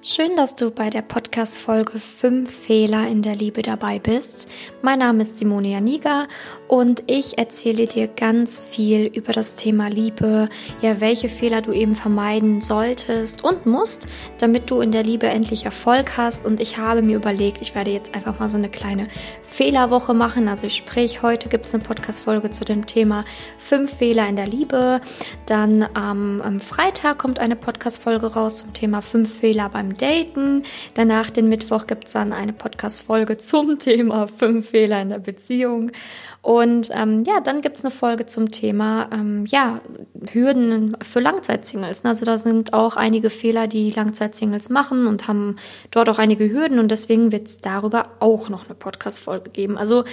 Schön, dass du bei der Podcast-Folge 5 Fehler in der Liebe dabei bist. Mein Name ist Simone Janiga und ich erzähle dir ganz viel über das Thema Liebe, ja, welche Fehler du eben vermeiden solltest und musst, damit du in der Liebe endlich Erfolg hast. Und ich habe mir überlegt, ich werde jetzt einfach mal so eine kleine Fehlerwoche machen. Also sprich, heute gibt es eine Podcast-Folge zu dem Thema 5 Fehler in der Liebe. Dann ähm, am Freitag kommt eine Podcast-Folge raus zum Thema 5 Fehler beim Daten. Danach, den Mittwoch, gibt es dann eine Podcast-Folge zum Thema fünf Fehler in der Beziehung. Und ähm, ja, dann gibt es eine Folge zum Thema ähm, ja, Hürden für Langzeitsingles. Also da sind auch einige Fehler, die Langzeitsingles machen und haben dort auch einige Hürden und deswegen wird es darüber auch noch eine Podcast-Folge geben. Also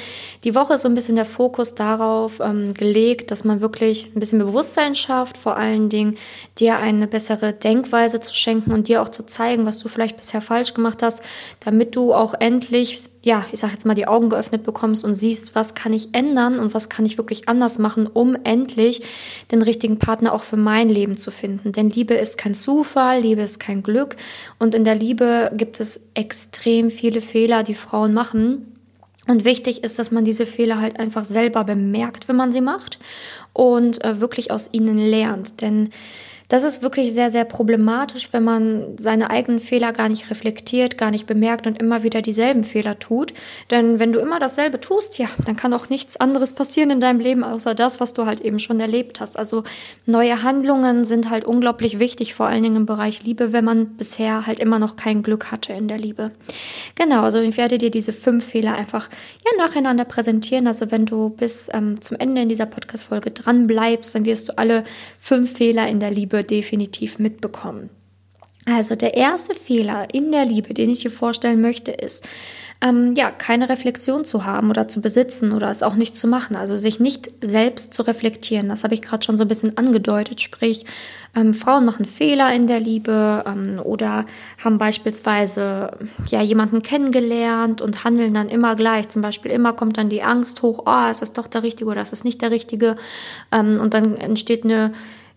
die Woche ist so ein bisschen der Fokus darauf ähm, gelegt, dass man wirklich ein bisschen Bewusstsein schafft, vor allen Dingen dir eine bessere Denkweise zu schenken und dir auch zu zeigen, was du vielleicht bisher falsch gemacht hast, damit du auch endlich ja, ich sag jetzt mal, die Augen geöffnet bekommst und siehst, was kann ich ändern und was kann ich wirklich anders machen, um endlich den richtigen Partner auch für mein Leben zu finden. Denn Liebe ist kein Zufall, Liebe ist kein Glück und in der Liebe gibt es extrem viele Fehler, die Frauen machen. Und wichtig ist, dass man diese Fehler halt einfach selber bemerkt, wenn man sie macht und äh, wirklich aus ihnen lernt. Denn das ist wirklich sehr, sehr problematisch, wenn man seine eigenen Fehler gar nicht reflektiert, gar nicht bemerkt und immer wieder dieselben Fehler tut. Denn wenn du immer dasselbe tust, ja, dann kann auch nichts anderes passieren in deinem Leben, außer das, was du halt eben schon erlebt hast. Also neue Handlungen sind halt unglaublich wichtig, vor allen Dingen im Bereich Liebe, wenn man bisher halt immer noch kein Glück hatte in der Liebe. Genau, also ich werde dir diese fünf Fehler einfach ja nacheinander präsentieren. Also wenn du bis ähm, zum Ende in dieser Podcast-Folge dran bleibst, dann wirst du alle fünf Fehler in der Liebe Liebe definitiv mitbekommen. Also der erste Fehler in der Liebe, den ich dir vorstellen möchte, ist, ähm, ja, keine Reflexion zu haben oder zu besitzen oder es auch nicht zu machen. Also sich nicht selbst zu reflektieren. Das habe ich gerade schon so ein bisschen angedeutet. Sprich, ähm, Frauen machen Fehler in der Liebe ähm, oder haben beispielsweise ja jemanden kennengelernt und handeln dann immer gleich. Zum Beispiel immer kommt dann die Angst hoch, oh, ist das doch der Richtige oder ist das nicht der Richtige? Ähm, und dann entsteht eine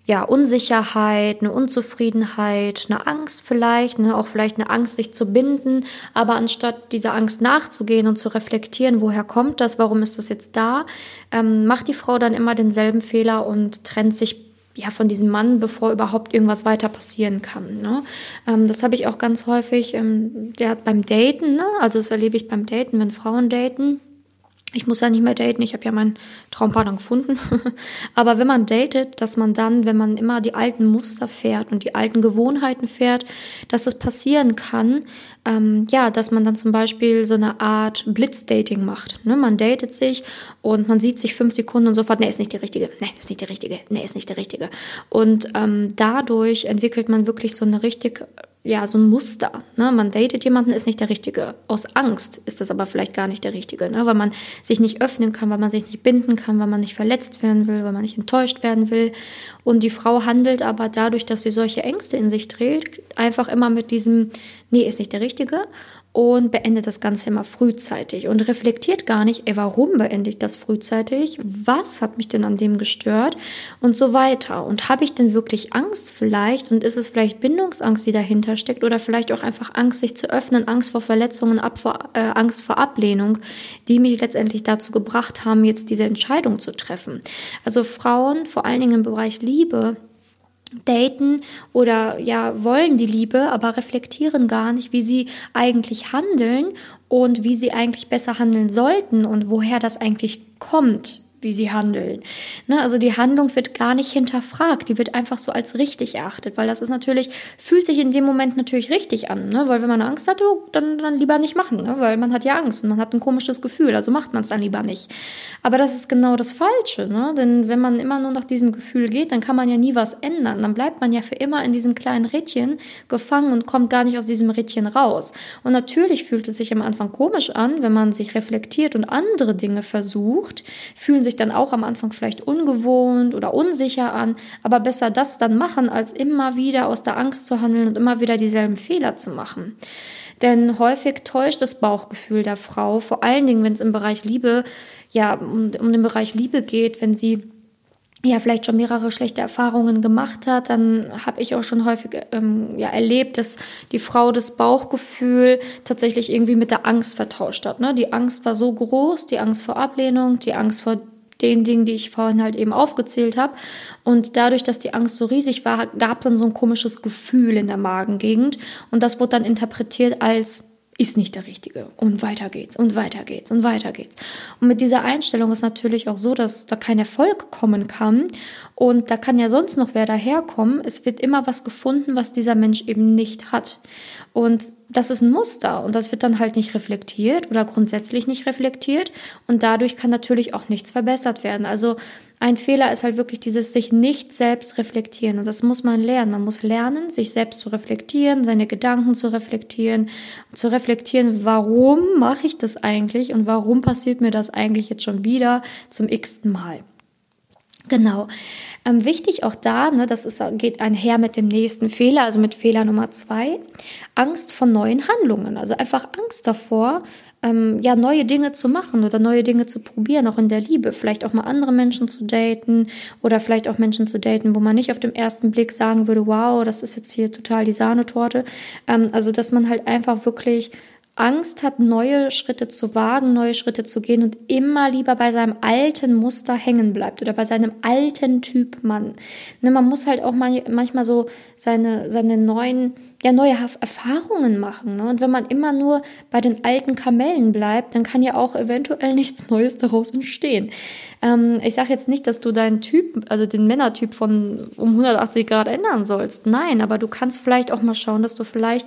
ja, Unsicherheit, eine Unzufriedenheit, eine Angst vielleicht, ne, auch vielleicht eine Angst, sich zu binden. Aber anstatt dieser Angst nachzugehen und zu reflektieren, woher kommt das, warum ist das jetzt da, ähm, macht die Frau dann immer denselben Fehler und trennt sich ja, von diesem Mann, bevor überhaupt irgendwas weiter passieren kann. Ne? Ähm, das habe ich auch ganz häufig, ähm, hat beim Daten, ne? also das erlebe ich beim Daten, wenn Frauen daten, ich muss ja nicht mehr daten, ich habe ja meinen Traumpartner gefunden. Aber wenn man datet, dass man dann, wenn man immer die alten Muster fährt und die alten Gewohnheiten fährt, dass es passieren kann, ähm, ja, dass man dann zum Beispiel so eine Art Blitzdating macht. Ne? Man datet sich und man sieht sich fünf Sekunden und sofort, nee, ist nicht die richtige, nee, ist nicht die richtige, nee, ist nicht der richtige. Und ähm, dadurch entwickelt man wirklich so eine richtig ja, so ein Muster. Ne? Man datet jemanden, ist nicht der Richtige. Aus Angst ist das aber vielleicht gar nicht der Richtige, ne? weil man sich nicht öffnen kann, weil man sich nicht binden kann, weil man nicht verletzt werden will, weil man nicht enttäuscht werden will. Und die Frau handelt aber dadurch, dass sie solche Ängste in sich trägt, einfach immer mit diesem, nee, ist nicht der Richtige und beendet das Ganze immer frühzeitig und reflektiert gar nicht, ey, warum beende ich das frühzeitig? Was hat mich denn an dem gestört? Und so weiter. Und habe ich denn wirklich Angst vielleicht? Und ist es vielleicht Bindungsangst, die dahinter steckt? Oder vielleicht auch einfach Angst, sich zu öffnen, Angst vor Verletzungen, äh, Angst vor Ablehnung, die mich letztendlich dazu gebracht haben, jetzt diese Entscheidung zu treffen? Also Frauen, vor allen Dingen im Bereich Liebe, daten oder ja wollen die Liebe, aber reflektieren gar nicht, wie sie eigentlich handeln und wie sie eigentlich besser handeln sollten und woher das eigentlich kommt, wie sie handeln. Ne, also die Handlung wird gar nicht hinterfragt, die wird einfach so als richtig erachtet, weil das ist natürlich, fühlt sich in dem Moment natürlich richtig an, ne? weil wenn man Angst hat, oh, dann, dann lieber nicht machen, ne? weil man hat ja Angst und man hat ein komisches Gefühl, also macht man es dann lieber nicht. Aber das ist genau das Falsche, ne? denn wenn man immer nur nach diesem Gefühl geht, dann kann man ja nie was ändern, dann bleibt man ja für immer in diesem kleinen Rädchen gefangen und kommt gar nicht aus diesem Rädchen raus. Und natürlich fühlt es sich am Anfang komisch an, wenn man sich reflektiert und andere Dinge versucht, fühlen sich dann auch am Anfang vielleicht ungewohnt oder unsicher an, aber besser das dann machen, als immer wieder aus der Angst zu handeln und immer wieder dieselben Fehler zu machen. Denn häufig täuscht das Bauchgefühl der Frau, vor allen Dingen, wenn es im Bereich Liebe, ja, um, um den Bereich Liebe geht, wenn sie ja vielleicht schon mehrere schlechte Erfahrungen gemacht hat, dann habe ich auch schon häufig ähm, ja erlebt, dass die Frau das Bauchgefühl tatsächlich irgendwie mit der Angst vertauscht hat. Ne? Die Angst war so groß, die Angst vor Ablehnung, die Angst vor den Dingen, die ich vorhin halt eben aufgezählt habe. Und dadurch, dass die Angst so riesig war, gab es dann so ein komisches Gefühl in der Magengegend. Und das wurde dann interpretiert als ist nicht der Richtige. Und weiter geht's und weiter geht's und weiter geht's. Und mit dieser Einstellung ist natürlich auch so, dass da kein Erfolg kommen kann. Und da kann ja sonst noch wer daherkommen. Es wird immer was gefunden, was dieser Mensch eben nicht hat. Und das ist ein Muster und das wird dann halt nicht reflektiert oder grundsätzlich nicht reflektiert. Und dadurch kann natürlich auch nichts verbessert werden. Also ein Fehler ist halt wirklich dieses sich nicht selbst reflektieren. Und das muss man lernen. Man muss lernen, sich selbst zu reflektieren, seine Gedanken zu reflektieren, zu reflektieren, warum mache ich das eigentlich und warum passiert mir das eigentlich jetzt schon wieder zum x-ten Mal. Genau. Ähm, wichtig auch da, ne, das ist, geht einher mit dem nächsten Fehler, also mit Fehler Nummer zwei, Angst vor neuen Handlungen. Also einfach Angst davor, ähm, ja, neue Dinge zu machen oder neue Dinge zu probieren, auch in der Liebe. Vielleicht auch mal andere Menschen zu daten oder vielleicht auch Menschen zu daten, wo man nicht auf dem ersten Blick sagen würde, wow, das ist jetzt hier total die Sahnetorte. Ähm, also, dass man halt einfach wirklich Angst hat, neue Schritte zu wagen, neue Schritte zu gehen und immer lieber bei seinem alten Muster hängen bleibt oder bei seinem alten Typ Mann. Ne, man muss halt auch manchmal so seine, seine neuen, ja, neue Erfahrungen machen. Ne? Und wenn man immer nur bei den alten Kamellen bleibt, dann kann ja auch eventuell nichts Neues daraus entstehen. Ähm, ich sage jetzt nicht, dass du deinen Typ, also den Männertyp von um 180 Grad ändern sollst. Nein, aber du kannst vielleicht auch mal schauen, dass du vielleicht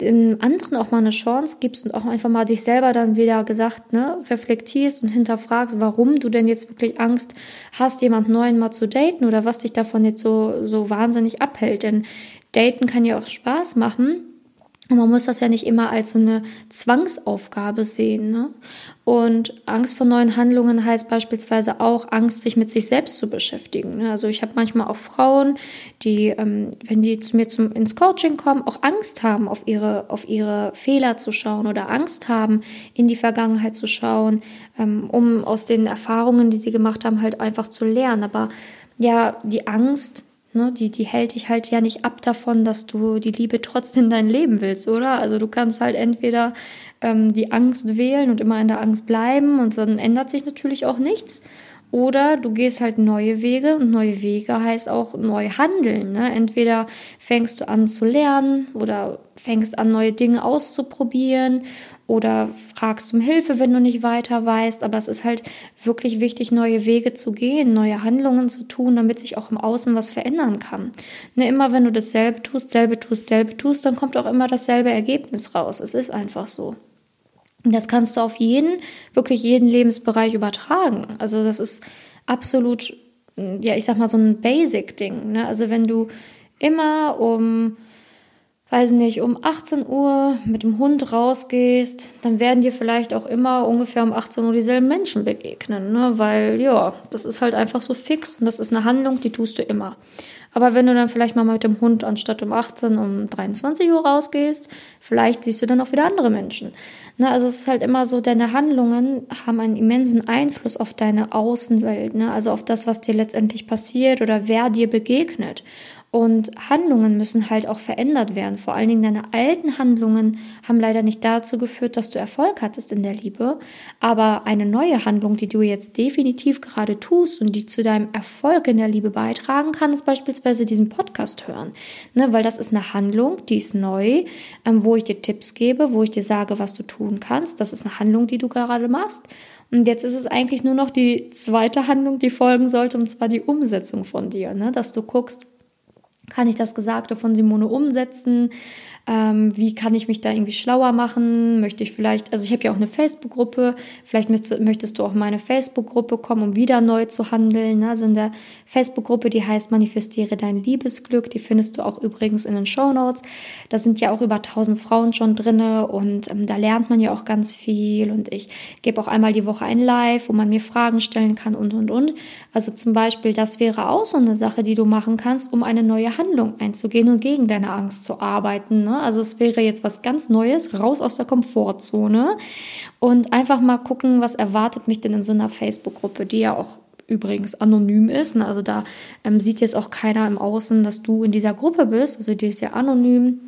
den anderen auch mal eine Chance gibst und auch einfach mal dich selber dann wieder gesagt, ne, reflektierst und hinterfragst, warum du denn jetzt wirklich Angst hast, jemand Neuen mal zu daten oder was dich davon jetzt so, so wahnsinnig abhält. Denn daten kann ja auch Spaß machen. Und man muss das ja nicht immer als so eine Zwangsaufgabe sehen. Ne? Und Angst vor neuen Handlungen heißt beispielsweise auch Angst, sich mit sich selbst zu beschäftigen. Ne? Also ich habe manchmal auch Frauen, die, ähm, wenn die zu mir zum, ins Coaching kommen, auch Angst haben, auf ihre, auf ihre Fehler zu schauen oder Angst haben, in die Vergangenheit zu schauen, ähm, um aus den Erfahrungen, die sie gemacht haben, halt einfach zu lernen. Aber ja, die Angst Ne, die, die hält dich halt ja nicht ab davon, dass du die Liebe trotzdem in dein Leben willst, oder? Also du kannst halt entweder ähm, die Angst wählen und immer in der Angst bleiben und dann ändert sich natürlich auch nichts. Oder du gehst halt neue Wege und neue Wege heißt auch neu handeln. Ne? Entweder fängst du an zu lernen oder fängst an neue Dinge auszuprobieren oder fragst um Hilfe, wenn du nicht weiter weißt. Aber es ist halt wirklich wichtig, neue Wege zu gehen, neue Handlungen zu tun, damit sich auch im Außen was verändern kann. Ne, immer wenn du dasselbe tust, selbe tust, selbe tust, dann kommt auch immer dasselbe Ergebnis raus. Es ist einfach so. Das kannst du auf jeden, wirklich jeden Lebensbereich übertragen. Also das ist absolut, ja, ich sag mal so ein Basic-Ding. Ne? Also wenn du immer um weiß nicht, um 18 Uhr mit dem Hund rausgehst, dann werden dir vielleicht auch immer ungefähr um 18 Uhr dieselben Menschen begegnen, ne? weil ja, das ist halt einfach so fix und das ist eine Handlung, die tust du immer. Aber wenn du dann vielleicht mal mit dem Hund anstatt um 18 um 23 Uhr rausgehst, vielleicht siehst du dann auch wieder andere Menschen. Ne? Also es ist halt immer so, deine Handlungen haben einen immensen Einfluss auf deine Außenwelt, ne? also auf das, was dir letztendlich passiert oder wer dir begegnet. Und Handlungen müssen halt auch verändert werden. Vor allen Dingen deine alten Handlungen haben leider nicht dazu geführt, dass du Erfolg hattest in der Liebe. Aber eine neue Handlung, die du jetzt definitiv gerade tust und die zu deinem Erfolg in der Liebe beitragen kann, ist beispielsweise diesen Podcast hören. Ne, weil das ist eine Handlung, die ist neu, ähm, wo ich dir Tipps gebe, wo ich dir sage, was du tun kannst. Das ist eine Handlung, die du gerade machst. Und jetzt ist es eigentlich nur noch die zweite Handlung, die folgen sollte, und zwar die Umsetzung von dir, ne? dass du guckst, kann ich das Gesagte von Simone umsetzen? Ähm, wie kann ich mich da irgendwie schlauer machen? Möchte ich vielleicht, also ich habe ja auch eine Facebook-Gruppe, vielleicht möchtest, möchtest, du auch in meine Facebook-Gruppe kommen, um wieder neu zu handeln. Also in der Facebook-Gruppe, die heißt Manifestiere dein Liebesglück, die findest du auch übrigens in den Show Notes. Da sind ja auch über 1000 Frauen schon drinne und ähm, da lernt man ja auch ganz viel und ich gebe auch einmal die Woche ein Live, wo man mir Fragen stellen kann und und und. Also zum Beispiel, das wäre auch so eine Sache, die du machen kannst, um eine neue Handlung einzugehen und gegen deine Angst zu arbeiten. Ne? Also es wäre jetzt was ganz Neues, raus aus der Komfortzone und einfach mal gucken, was erwartet mich denn in so einer Facebook-Gruppe, die ja auch übrigens anonym ist. Ne? Also da ähm, sieht jetzt auch keiner im Außen, dass du in dieser Gruppe bist. Also die ist ja anonym.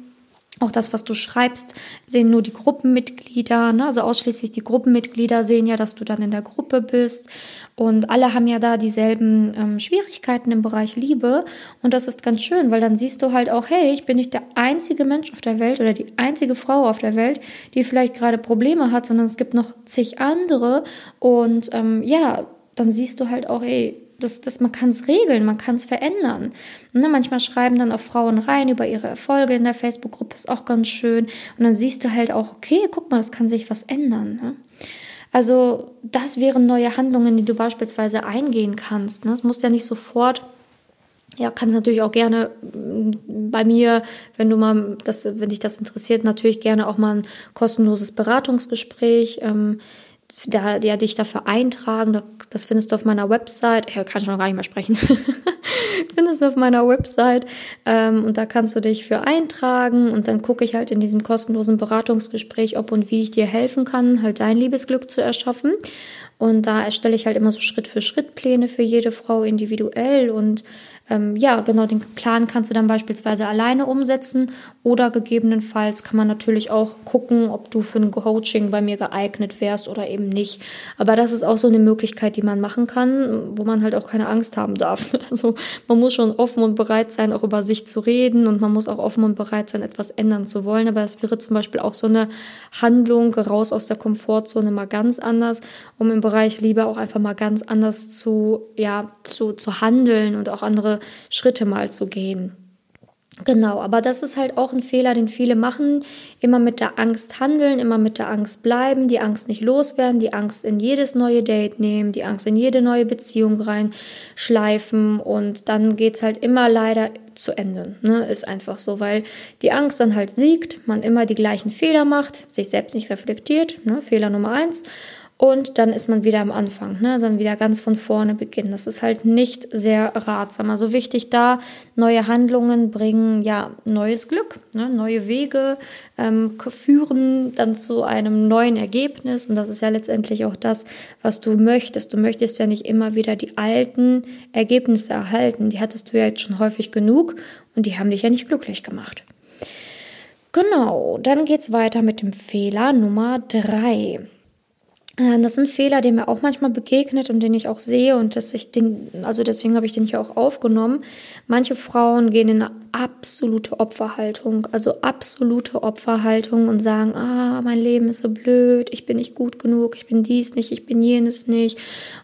Auch das, was du schreibst, sehen nur die Gruppenmitglieder. Ne? Also ausschließlich die Gruppenmitglieder sehen ja, dass du dann in der Gruppe bist. Und alle haben ja da dieselben ähm, Schwierigkeiten im Bereich Liebe. Und das ist ganz schön, weil dann siehst du halt auch, hey, ich bin nicht der einzige Mensch auf der Welt oder die einzige Frau auf der Welt, die vielleicht gerade Probleme hat, sondern es gibt noch zig andere. Und ähm, ja, dann siehst du halt auch, hey, das, das, man kann es regeln, man kann es verändern. Ne, manchmal schreiben dann auch Frauen rein über ihre Erfolge in der Facebook-Gruppe, ist auch ganz schön. Und dann siehst du halt auch, okay, guck mal, das kann sich was ändern. Ne? Also das wären neue Handlungen, die du beispielsweise eingehen kannst. Ne? Das muss ja nicht sofort ja, kannst natürlich auch gerne mm, bei mir, wenn du mal, das, wenn dich das interessiert, natürlich gerne auch mal ein kostenloses Beratungsgespräch. Ähm, da, ja, dich dafür eintragen. Das findest du auf meiner Website. Ja, kann schon gar nicht mehr sprechen. findest du auf meiner Website. Ähm, und da kannst du dich für eintragen. Und dann gucke ich halt in diesem kostenlosen Beratungsgespräch, ob und wie ich dir helfen kann, halt dein Liebesglück zu erschaffen. Und da erstelle ich halt immer so Schritt für Schritt Pläne für jede Frau individuell und ähm, ja, genau, den Plan kannst du dann beispielsweise alleine umsetzen oder gegebenenfalls kann man natürlich auch gucken, ob du für ein Coaching bei mir geeignet wärst oder eben nicht. Aber das ist auch so eine Möglichkeit, die man machen kann, wo man halt auch keine Angst haben darf. Also man muss schon offen und bereit sein, auch über sich zu reden und man muss auch offen und bereit sein, etwas ändern zu wollen. Aber das wäre zum Beispiel auch so eine Handlung raus aus der Komfortzone mal ganz anders, um im Bereich Liebe auch einfach mal ganz anders zu, ja, zu, zu handeln und auch andere Schritte mal zu gehen. Genau, aber das ist halt auch ein Fehler, den viele machen. Immer mit der Angst handeln, immer mit der Angst bleiben, die Angst nicht loswerden, die Angst in jedes neue Date nehmen, die Angst in jede neue Beziehung reinschleifen und dann geht es halt immer leider zu Ende. Ne? Ist einfach so, weil die Angst dann halt siegt, man immer die gleichen Fehler macht, sich selbst nicht reflektiert. Ne? Fehler Nummer eins. Und dann ist man wieder am Anfang, ne? dann wieder ganz von vorne beginnen. Das ist halt nicht sehr ratsam. Also wichtig da, neue Handlungen bringen ja neues Glück, ne? neue Wege ähm, führen dann zu einem neuen Ergebnis. Und das ist ja letztendlich auch das, was du möchtest. Du möchtest ja nicht immer wieder die alten Ergebnisse erhalten. Die hattest du ja jetzt schon häufig genug und die haben dich ja nicht glücklich gemacht. Genau, dann geht's weiter mit dem Fehler Nummer drei. Äh, das sind Fehler, die mir auch manchmal begegnet und den ich auch sehe und dass ich den, also deswegen habe ich den hier auch aufgenommen. Manche Frauen gehen in eine absolute Opferhaltung, also absolute Opferhaltung und sagen, ah, mein Leben ist so blöd, ich bin nicht gut genug, ich bin dies nicht, ich bin jenes nicht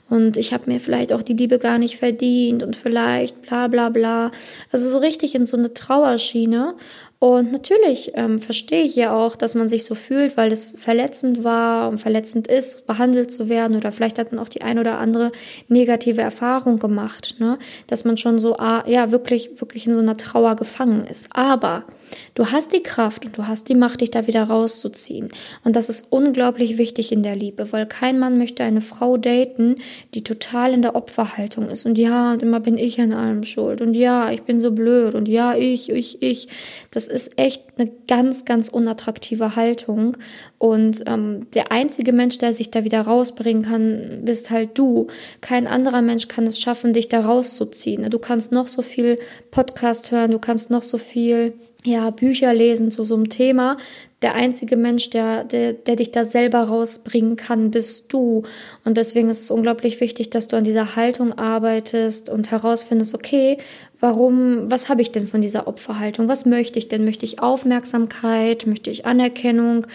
und ich habe mir vielleicht auch die Liebe gar nicht verdient und vielleicht bla bla bla. Also so richtig in so eine Trauerschiene und natürlich ähm, verstehe ich ja auch, dass man sich so fühlt, weil es verletzend war und verletzend ist, behandelt zu werden oder vielleicht hat man auch die ein oder andere negative Erfahrung gemacht, ne? dass man schon so ah, ja wirklich wirklich in so einer Trauer gefangen ist. Aber Du hast die Kraft und du hast die Macht, dich da wieder rauszuziehen. Und das ist unglaublich wichtig in der Liebe, weil kein Mann möchte eine Frau daten, die total in der Opferhaltung ist. Und ja, und immer bin ich an allem schuld. Und ja, ich bin so blöd. Und ja, ich, ich, ich. Das ist echt eine ganz, ganz unattraktive Haltung. Und ähm, der einzige Mensch, der sich da wieder rausbringen kann, bist halt du. Kein anderer Mensch kann es schaffen, dich da rauszuziehen. Du kannst noch so viel Podcast hören, du kannst noch so viel ja, Bücher lesen zu so einem Thema. Der einzige Mensch, der, der, der dich da selber rausbringen kann, bist du. Und deswegen ist es unglaublich wichtig, dass du an dieser Haltung arbeitest und herausfindest, okay, Warum, was habe ich denn von dieser Opferhaltung? Was möchte ich denn? Möchte ich Aufmerksamkeit? Möchte ich Anerkennung?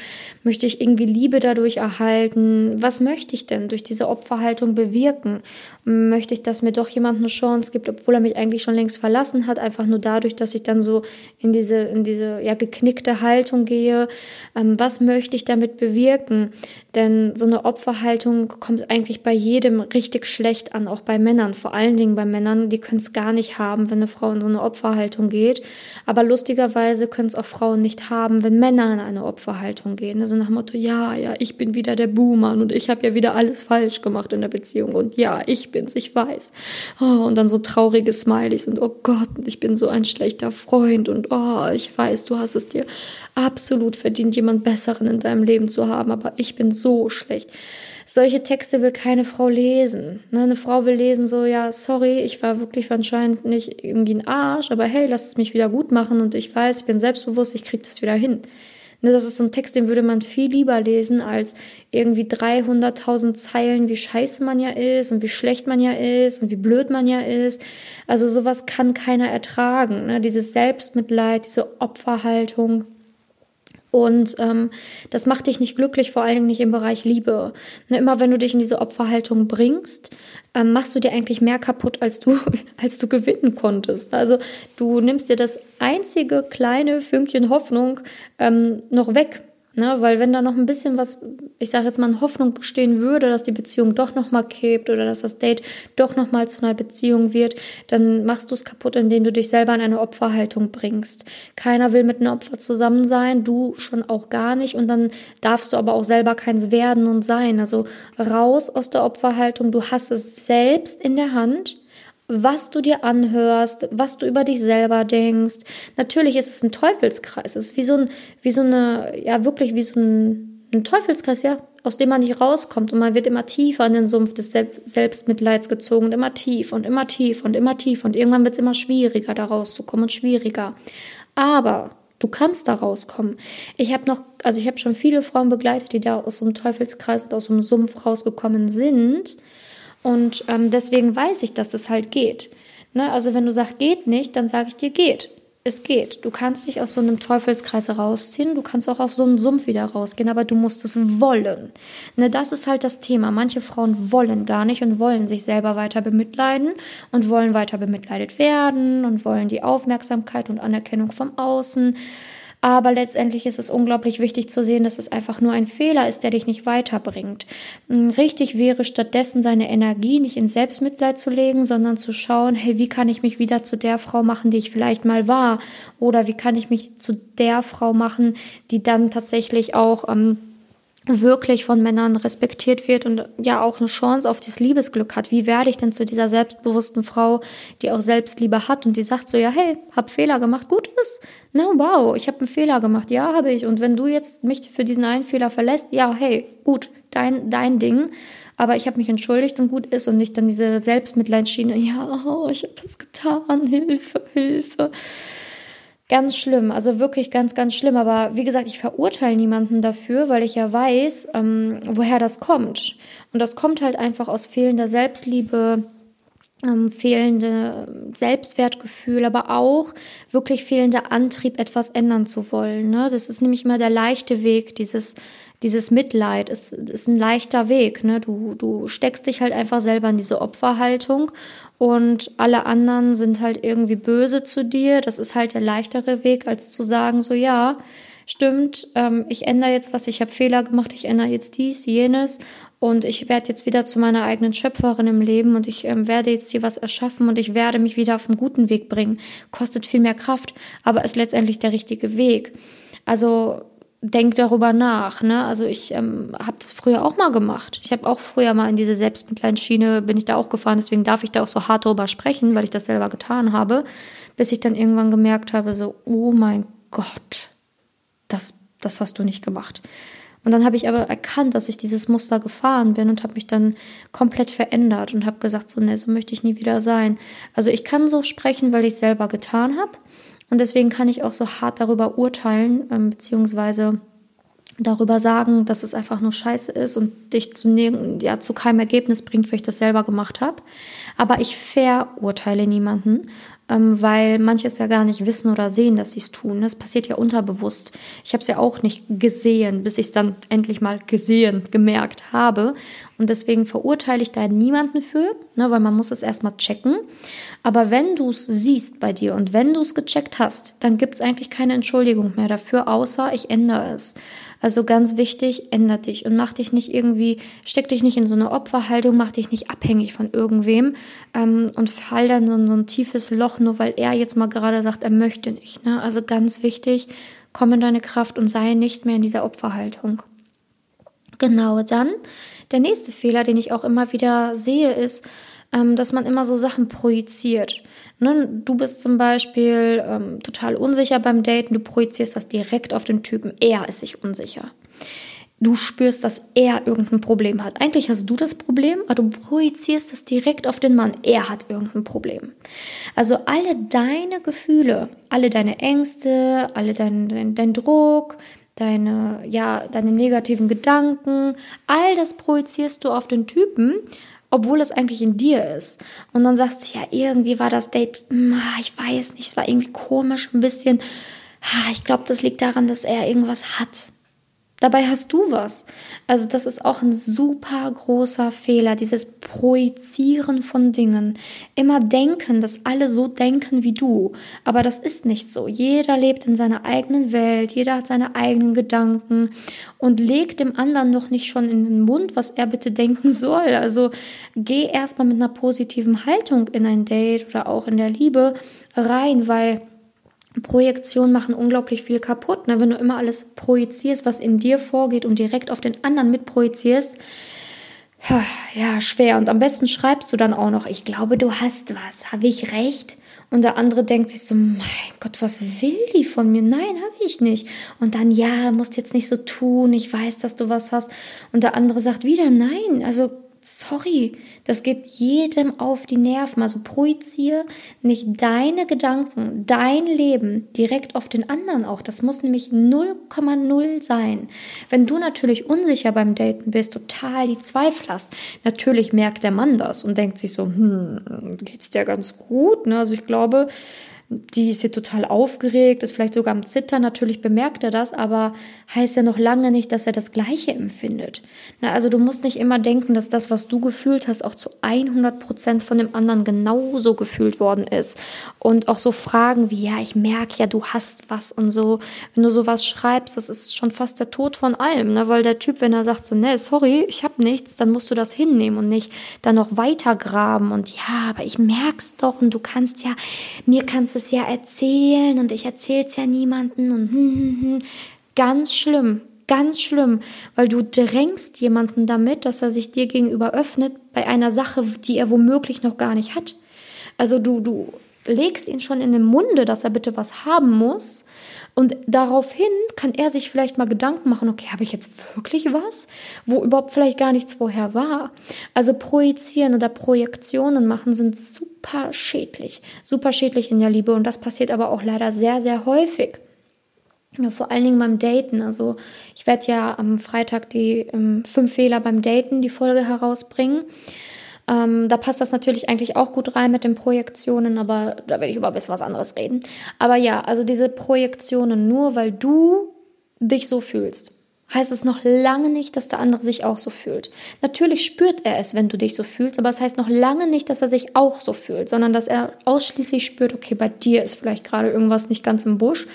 Möchte ich irgendwie Liebe dadurch erhalten? Was möchte ich denn durch diese Opferhaltung bewirken? Möchte ich, dass mir doch jemand eine Chance gibt, obwohl er mich eigentlich schon längst verlassen hat, einfach nur dadurch, dass ich dann so in diese, in diese ja, geknickte Haltung gehe? Ähm, was möchte ich damit bewirken? Denn so eine Opferhaltung kommt eigentlich bei jedem richtig schlecht an, auch bei Männern, vor allen Dingen bei Männern, die können es gar nicht haben, wenn eine Frau in so eine Opferhaltung geht. Aber lustigerweise können es auch Frauen nicht haben, wenn Männer in eine Opferhaltung gehen. Also nach dem Motto, ja, ja, ich bin wieder der Buhmann und ich habe ja wieder alles falsch gemacht in der Beziehung und ja, ich bin's, ich weiß. Oh, und dann so traurige Smileys und oh Gott, ich bin so ein schlechter Freund und oh, ich weiß, du hast es dir absolut verdient, jemand Besseren in deinem Leben zu haben, aber ich bin so schlecht. Solche Texte will keine Frau lesen. Ne? Eine Frau will lesen so, ja, sorry, ich war wirklich anscheinend nicht irgendwie ein Arsch, aber hey, lass es mich wieder gut machen und ich weiß, ich bin selbstbewusst, ich krieg das wieder hin. Ne, das ist so ein Text, den würde man viel lieber lesen als irgendwie 300.000 Zeilen, wie scheiße man ja ist und wie schlecht man ja ist und wie blöd man ja ist. Also sowas kann keiner ertragen. Ne? Dieses Selbstmitleid, diese Opferhaltung. Und ähm, das macht dich nicht glücklich, vor allen Dingen nicht im Bereich Liebe. Ne, immer wenn du dich in diese Opferhaltung bringst, ähm, machst du dir eigentlich mehr kaputt, als du, als du gewinnen konntest. Also du nimmst dir das einzige kleine Fünkchen Hoffnung ähm, noch weg. Ne, weil wenn da noch ein bisschen was, ich sage jetzt mal, in Hoffnung bestehen würde, dass die Beziehung doch noch mal kippt oder dass das Date doch noch mal zu einer Beziehung wird, dann machst du es kaputt, indem du dich selber in eine Opferhaltung bringst. Keiner will mit einem Opfer zusammen sein, du schon auch gar nicht und dann darfst du aber auch selber keins werden und sein. Also raus aus der Opferhaltung, du hast es selbst in der Hand was du dir anhörst, was du über dich selber denkst. Natürlich ist es ein Teufelskreis. Es ist wie so, ein, wie so eine, ja, wirklich wie so ein, ein Teufelskreis, ja, aus dem man nicht rauskommt. Und man wird immer tiefer in den Sumpf des Selbstmitleids gezogen und immer tief und immer tief und immer tief. Und irgendwann wird es immer schwieriger, da rauszukommen und schwieriger. Aber Du kannst da rauskommen. Ich habe noch, also ich habe schon viele Frauen begleitet, die da aus so einem Teufelskreis und aus so einem Sumpf rausgekommen sind. Und ähm, deswegen weiß ich, dass das halt geht. Ne? Also wenn du sagst, geht nicht, dann sage ich dir, geht. Es geht. Du kannst dich aus so einem Teufelskreis rausziehen, du kannst auch auf so einen Sumpf wieder rausgehen, aber du musst es wollen. Ne, das ist halt das Thema. Manche Frauen wollen gar nicht und wollen sich selber weiter bemitleiden und wollen weiter bemitleidet werden und wollen die Aufmerksamkeit und Anerkennung vom Außen. Aber letztendlich ist es unglaublich wichtig zu sehen, dass es einfach nur ein Fehler ist, der dich nicht weiterbringt. Hm, richtig wäre stattdessen seine Energie nicht in Selbstmitleid zu legen, sondern zu schauen, hey, wie kann ich mich wieder zu der Frau machen, die ich vielleicht mal war? Oder wie kann ich mich zu der Frau machen, die dann tatsächlich auch ähm, wirklich von Männern respektiert wird und ja auch eine Chance auf das Liebesglück hat. Wie werde ich denn zu dieser selbstbewussten Frau, die auch Selbstliebe hat und die sagt so, ja, hey, hab Fehler gemacht, gut ist. Na, wow, ich habe einen Fehler gemacht, ja, habe ich. Und wenn du jetzt mich für diesen einen Fehler verlässt, ja, hey, gut, dein, dein Ding. Aber ich habe mich entschuldigt und gut ist und nicht dann diese Selbstmitleidschiene, ja, oh, ich habe das getan, Hilfe, Hilfe. Ganz schlimm, also wirklich ganz, ganz schlimm. Aber wie gesagt, ich verurteile niemanden dafür, weil ich ja weiß, ähm, woher das kommt. Und das kommt halt einfach aus fehlender Selbstliebe, ähm, fehlende Selbstwertgefühl, aber auch wirklich fehlender Antrieb, etwas ändern zu wollen. Ne? Das ist nämlich immer der leichte Weg, dieses dieses Mitleid ist, ist ein leichter Weg. Ne? Du, du steckst dich halt einfach selber in diese Opferhaltung und alle anderen sind halt irgendwie böse zu dir. Das ist halt der leichtere Weg, als zu sagen, so ja, stimmt, ähm, ich ändere jetzt was, ich habe Fehler gemacht, ich ändere jetzt dies, jenes und ich werde jetzt wieder zu meiner eigenen Schöpferin im Leben und ich ähm, werde jetzt hier was erschaffen und ich werde mich wieder auf einen guten Weg bringen. Kostet viel mehr Kraft, aber ist letztendlich der richtige Weg. Also denk darüber nach. Ne? Also ich ähm, habe das früher auch mal gemacht. Ich habe auch früher mal in diese Selbstmitleidschiene, bin ich da auch gefahren, deswegen darf ich da auch so hart darüber sprechen, weil ich das selber getan habe, bis ich dann irgendwann gemerkt habe, so, oh mein Gott, das, das hast du nicht gemacht. Und dann habe ich aber erkannt, dass ich dieses Muster gefahren bin und habe mich dann komplett verändert und habe gesagt, so, ne, so möchte ich nie wieder sein. Also ich kann so sprechen, weil ich selber getan habe. Und deswegen kann ich auch so hart darüber urteilen, ähm, beziehungsweise darüber sagen, dass es einfach nur scheiße ist und dich zu, ja, zu keinem Ergebnis bringt, weil ich das selber gemacht habe. Aber ich verurteile niemanden, ähm, weil manche es ja gar nicht wissen oder sehen, dass sie es tun. Das passiert ja unterbewusst. Ich habe es ja auch nicht gesehen, bis ich es dann endlich mal gesehen, gemerkt habe. Und deswegen verurteile ich da niemanden für, ne, weil man muss es erstmal checken. Aber wenn du es siehst bei dir und wenn du es gecheckt hast, dann gibt es eigentlich keine Entschuldigung mehr dafür, außer ich ändere es. Also ganz wichtig, änder dich und mach dich nicht irgendwie, steck dich nicht in so eine Opferhaltung, mach dich nicht abhängig von irgendwem ähm, und fall dann so, so ein tiefes Loch, nur weil er jetzt mal gerade sagt, er möchte nicht. Ne? Also ganz wichtig, komm in deine Kraft und sei nicht mehr in dieser Opferhaltung. Genau, dann der nächste Fehler, den ich auch immer wieder sehe, ist, ähm, dass man immer so Sachen projiziert. Ne? Du bist zum Beispiel ähm, total unsicher beim Daten, du projizierst das direkt auf den Typen, er ist sich unsicher. Du spürst, dass er irgendein Problem hat. Eigentlich hast du das Problem, aber du projizierst es direkt auf den Mann. Er hat irgendein Problem. Also alle deine Gefühle, alle deine Ängste, alle dein, dein, dein Druck, deine, ja, deine negativen Gedanken, all das projizierst du auf den Typen, obwohl es eigentlich in dir ist. Und dann sagst du, ja, irgendwie war das Date, hm, ich weiß nicht, es war irgendwie komisch, ein bisschen, ich glaube, das liegt daran, dass er irgendwas hat. Dabei hast du was. Also das ist auch ein super großer Fehler, dieses Projizieren von Dingen. Immer denken, dass alle so denken wie du. Aber das ist nicht so. Jeder lebt in seiner eigenen Welt, jeder hat seine eigenen Gedanken und legt dem anderen noch nicht schon in den Mund, was er bitte denken soll. Also geh erstmal mit einer positiven Haltung in ein Date oder auch in der Liebe rein, weil Projektionen machen unglaublich viel kaputt. Ne? Wenn du immer alles projizierst, was in dir vorgeht und direkt auf den anderen mitprojizierst, ja, schwer. Und am besten schreibst du dann auch noch, ich glaube, du hast was. Habe ich recht? Und der andere denkt sich so, mein Gott, was will die von mir? Nein, habe ich nicht. Und dann, ja, musst jetzt nicht so tun. Ich weiß, dass du was hast. Und der andere sagt wieder, nein. Also sorry, das geht jedem auf die Nerven. Also projiziere nicht deine Gedanken, dein Leben direkt auf den anderen auch. Das muss nämlich 0,0 sein. Wenn du natürlich unsicher beim Daten bist, total die Zweifel hast, natürlich merkt der Mann das und denkt sich so, hm, geht's dir ganz gut? Ne? Also ich glaube, die ist hier total aufgeregt, ist vielleicht sogar am Zittern, natürlich bemerkt er das, aber heißt ja noch lange nicht, dass er das Gleiche empfindet. Na, also du musst nicht immer denken, dass das, was du gefühlt hast, auch zu 100 Prozent von dem anderen genauso gefühlt worden ist. Und auch so Fragen wie, ja, ich merke ja, du hast was und so. Wenn du sowas schreibst, das ist schon fast der Tod von allem, ne? weil der Typ, wenn er sagt so, ne, sorry, ich habe nichts, dann musst du das hinnehmen und nicht dann noch weiter graben und ja, aber ich merk's doch und du kannst ja, mir kannst es ja erzählen und ich erzähl's ja niemanden und hm, hm, hm. ganz schlimm, ganz schlimm, weil du drängst jemanden damit, dass er sich dir gegenüber öffnet bei einer Sache, die er womöglich noch gar nicht hat. Also du, du legst ihn schon in den Munde, dass er bitte was haben muss. Und daraufhin kann er sich vielleicht mal Gedanken machen, okay, habe ich jetzt wirklich was, wo überhaupt vielleicht gar nichts vorher war. Also projizieren oder Projektionen machen sind super schädlich, super schädlich in der Liebe. Und das passiert aber auch leider sehr, sehr häufig. Ja, vor allen Dingen beim Daten. Also ich werde ja am Freitag die ähm, fünf Fehler beim Daten, die Folge herausbringen. Ähm, da passt das natürlich eigentlich auch gut rein mit den Projektionen, aber da werde ich über ein bisschen was anderes reden. Aber ja, also diese Projektionen, nur weil du dich so fühlst, heißt es noch lange nicht, dass der andere sich auch so fühlt. Natürlich spürt er es, wenn du dich so fühlst, aber es heißt noch lange nicht, dass er sich auch so fühlt, sondern dass er ausschließlich spürt, okay, bei dir ist vielleicht gerade irgendwas nicht ganz im Busch.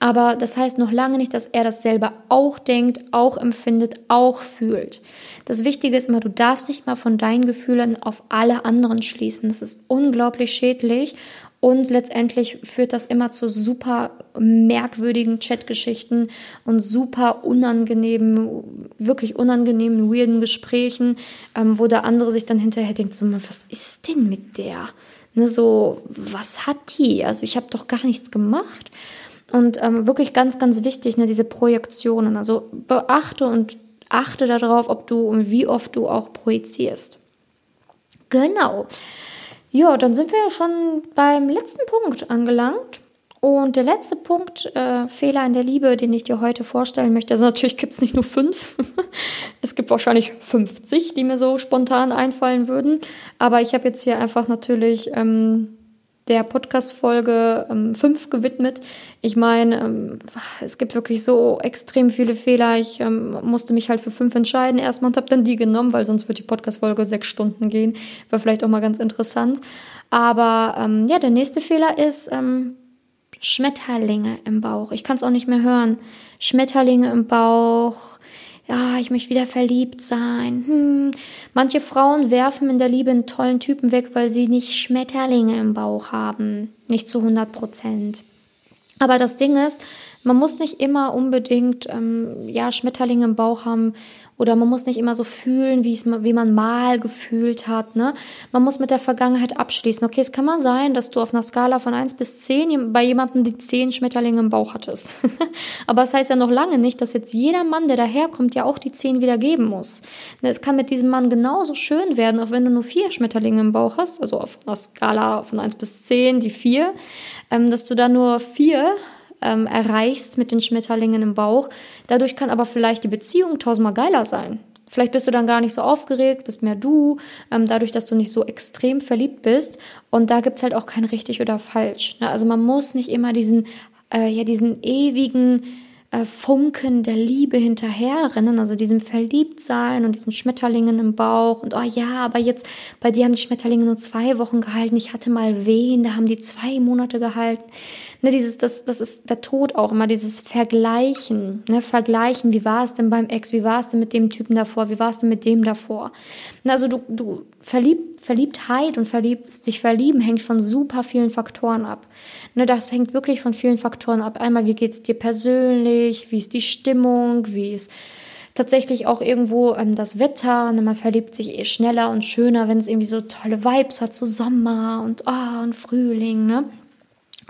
Aber das heißt noch lange nicht, dass er das selber auch denkt, auch empfindet, auch fühlt. Das Wichtige ist immer, du darfst dich mal von deinen Gefühlen auf alle anderen schließen. Das ist unglaublich schädlich und letztendlich führt das immer zu super merkwürdigen Chatgeschichten und super unangenehmen, wirklich unangenehmen, weirden Gesprächen, ähm, wo der andere sich dann hinterher denkt, so, was ist denn mit der? Ne, so, was hat die? Also ich habe doch gar nichts gemacht. Und ähm, wirklich ganz, ganz wichtig, ne, diese Projektionen. Also beachte und achte darauf, ob du und wie oft du auch projizierst. Genau. Ja, dann sind wir ja schon beim letzten Punkt angelangt. Und der letzte Punkt, äh, Fehler in der Liebe, den ich dir heute vorstellen möchte, also natürlich gibt es nicht nur fünf, es gibt wahrscheinlich 50, die mir so spontan einfallen würden. Aber ich habe jetzt hier einfach natürlich ähm, der Podcast-Folge 5 ähm, gewidmet. Ich meine, ähm, es gibt wirklich so extrem viele Fehler. Ich ähm, musste mich halt für fünf entscheiden erstmal und habe dann die genommen, weil sonst wird die Podcast-Folge sechs Stunden gehen. War vielleicht auch mal ganz interessant. Aber ähm, ja, der nächste Fehler ist ähm, Schmetterlinge im Bauch. Ich kann es auch nicht mehr hören. Schmetterlinge im Bauch ja, ich möchte wieder verliebt sein. Hm. Manche Frauen werfen in der Liebe einen tollen Typen weg, weil sie nicht Schmetterlinge im Bauch haben. Nicht zu 100 Prozent. Aber das Ding ist, Man muss nicht immer unbedingt ähm, ja, Schmetterlinge im Bauch haben oder man muss nicht immer so fühlen, wie, es, wie man mal gefühlt hat. Ne? Man muss mit der Vergangenheit abschließen. Okay, es kann mal sein, dass du auf einer Skala von 1 bis 10 bei jemandem die 10 Schmetterlinge im Bauch hattest. Aber das heißt ja noch lange nicht, dass jetzt jeder Mann, der daherkommt, ja auch die 10 wieder geben muss. Ne, es kann mit diesem Mann genauso schön werden, auch wenn du nur vier Schmetterlinge im Bauch hast, also auf einer Skala von 1 bis 10 die 4, ähm, dass du da nur vier ähm, erreichst mit den Schmetterlingen im Bauch. Dadurch kann aber vielleicht die Beziehung tausendmal geiler sein. Vielleicht bist du dann gar nicht so aufgeregt, bist mehr du, ähm, dadurch, dass du nicht so extrem verliebt bist. Und da gibt's halt auch kein richtig oder falsch. Ne? Also man muss nicht immer diesen, äh, ja, diesen ewigen äh, Funken der Liebe hinterherrennen, also diesem Verliebtsein und diesen Schmetterlingen im Bauch und oh ja, aber jetzt bei dir haben die Schmetterlinge nur zwei Wochen gehalten, ich hatte mal wen, da haben die zwei Monate gehalten ne, dieses, das, das ist der Tod auch immer, dieses Vergleichen, ne, Vergleichen, wie war es denn beim Ex, wie war es denn mit dem Typen davor, wie war es denn mit dem davor. Ne, also du, du verliebt, Verliebtheit und verlieb, sich verlieben hängt von super vielen Faktoren ab. Ne, das hängt wirklich von vielen Faktoren ab. Einmal, wie geht's dir persönlich, wie ist die Stimmung, wie ist tatsächlich auch irgendwo ähm, das Wetter. Ne, man verliebt sich eh schneller und schöner, wenn es irgendwie so tolle Vibes hat, so Sommer und, oh, und Frühling, ne?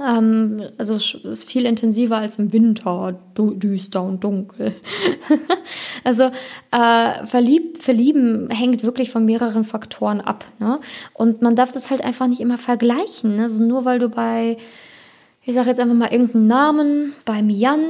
Ähm, also es ist viel intensiver als im Winter, düster und dunkel. also äh, verliebt, verlieben hängt wirklich von mehreren Faktoren ab. Ne? Und man darf das halt einfach nicht immer vergleichen. Ne? Also nur weil du bei ich sage jetzt einfach mal irgendeinen Namen, beim Jan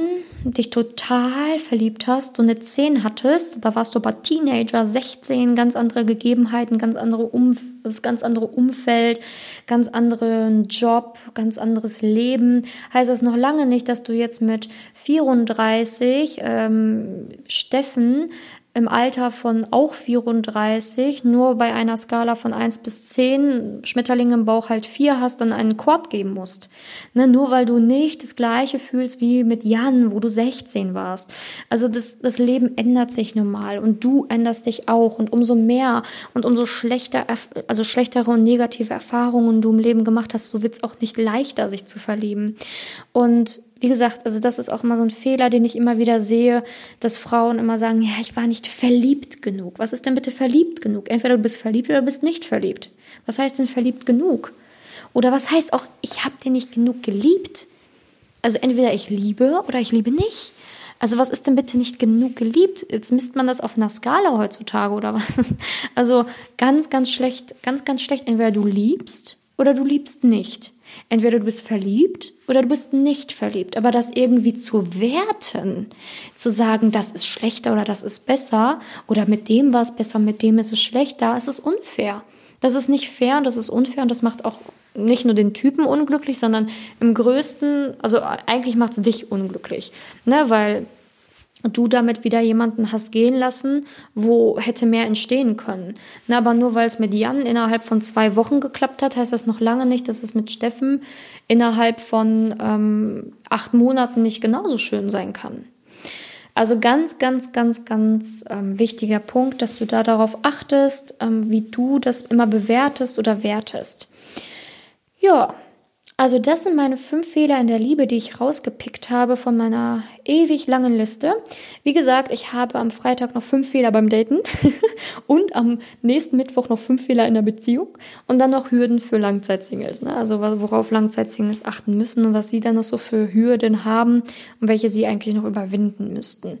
dich total verliebt hast, du eine 10 hattest, da warst du aber Teenager, 16, ganz andere Gegebenheiten, ganz andere um, das ganz andere Umfeld, ganz anderen Job, ganz anderes Leben, heißt das noch lange nicht, dass du jetzt mit 34 ähm, Steffen im Alter von auch 34 nur bei einer Skala von 1 bis 10 Schmetterlinge im Bauch halt 4 hast, dann einen Korb geben musst. Ne, nur weil du nicht das gleiche fühlst wie mit Jan, wo du 16 warst. Also das, das Leben ändert sich normal und du änderst dich auch und umso mehr und umso schlechter, also schlechtere und negative Erfahrungen du im Leben gemacht hast, so wird es auch nicht leichter, sich zu verlieben. Und wie gesagt, also das ist auch immer so ein Fehler, den ich immer wieder sehe, dass Frauen immer sagen, ja, ich war nicht verliebt genug. Was ist denn bitte verliebt genug? Entweder du bist verliebt oder du bist nicht verliebt. Was heißt denn verliebt genug? Oder was heißt auch, ich habe dir nicht genug geliebt? Also entweder ich liebe oder ich liebe nicht. Also was ist denn bitte nicht genug geliebt? Jetzt misst man das auf einer Skala heutzutage oder was? Also ganz, ganz schlecht, ganz, ganz schlecht. Entweder du liebst oder du liebst nicht. Entweder du bist verliebt oder du bist nicht verliebt. Aber das irgendwie zu werten, zu sagen, das ist schlechter oder das ist besser oder mit dem war es besser, mit dem ist es schlechter, es ist unfair. Das ist nicht fair und das ist unfair und das macht auch nicht nur den Typen unglücklich, sondern im größten, also eigentlich macht es dich unglücklich. Ne? Weil du damit wieder jemanden hast gehen lassen, wo hätte mehr entstehen können. Na, aber nur weil es mit Jan innerhalb von zwei Wochen geklappt hat, heißt das noch lange nicht, dass es mit Steffen innerhalb von ähm, acht Monaten nicht genauso schön sein kann. Also ganz, ganz, ganz, ganz ähm, wichtiger Punkt, dass du da darauf achtest, ähm, wie du das immer bewertest oder wertest. Ja, also das sind meine fünf Fehler in der Liebe, die ich rausgepickt habe von meiner ewig langen Liste. Wie gesagt, ich habe am Freitag noch fünf Fehler beim Daten und am nächsten Mittwoch noch fünf Fehler in der Beziehung und dann noch Hürden für Langzeitsingles. Ne? Also worauf Langzeitsingles achten müssen und was sie dann noch so für Hürden haben und welche sie eigentlich noch überwinden müssten.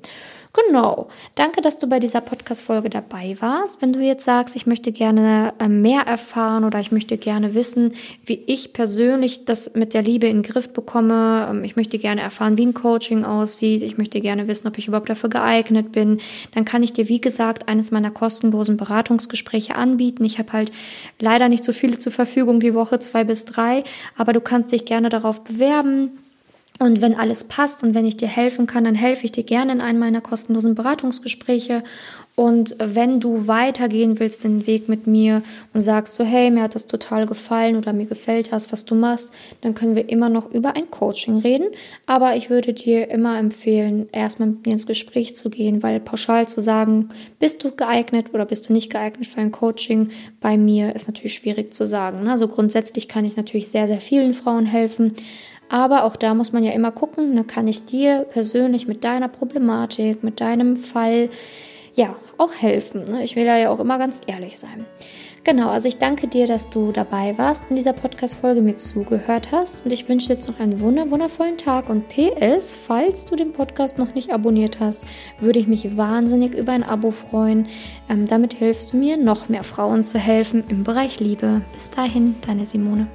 Genau. Danke, dass du bei dieser Podcast-Folge dabei warst. Wenn du jetzt sagst, ich möchte gerne ähm, mehr erfahren oder ich möchte gerne wissen, wie ich persönlich das mit der Liebe in den Griff bekomme, ähm, ich möchte gerne erfahren, wie ein Coaching aussieht, ich möchte gerne wissen, ob ich überhaupt dafür geeignet bin, dann kann ich dir, wie gesagt, eines meiner kostenlosen Beratungsgespräche anbieten. Ich habe halt leider nicht so viele zur Verfügung die Woche, zwei bis drei, aber du kannst dich gerne darauf bewerben. Und wenn alles passt und wenn ich dir helfen kann, dann helfe ich dir gerne in einem meiner kostenlosen Beratungsgespräche. Und wenn du weitergehen willst den Weg mit mir und sagst so, hey, mir hat das total gefallen oder mir gefällt das, was du machst, dann können wir immer noch über ein Coaching reden. Aber ich würde dir immer empfehlen, erstmal mit mir ins Gespräch zu gehen, weil pauschal zu sagen, bist du geeignet oder bist du nicht geeignet für ein Coaching, bei mir ist natürlich schwierig zu sagen. Also grundsätzlich kann ich natürlich sehr, sehr vielen Frauen helfen. Aber auch da muss man ja immer gucken, ne, kann ich dir persönlich mit deiner Problematik, mit deinem Fall ja auch helfen. Ne? Ich will da ja auch immer ganz ehrlich sein. Genau, also ich danke dir, dass du dabei warst in dieser Podcast-Folge, mir zugehört hast und ich wünsche jetzt noch einen wunder wundervollen Tag und PS, falls du den Podcast noch nicht abonniert hast, würde ich mich wahnsinnig über ein Abo freuen. Ähm, damit hilfst du mir, noch mehr Frauen zu helfen im Bereich Liebe. Bis dahin, deine Simone.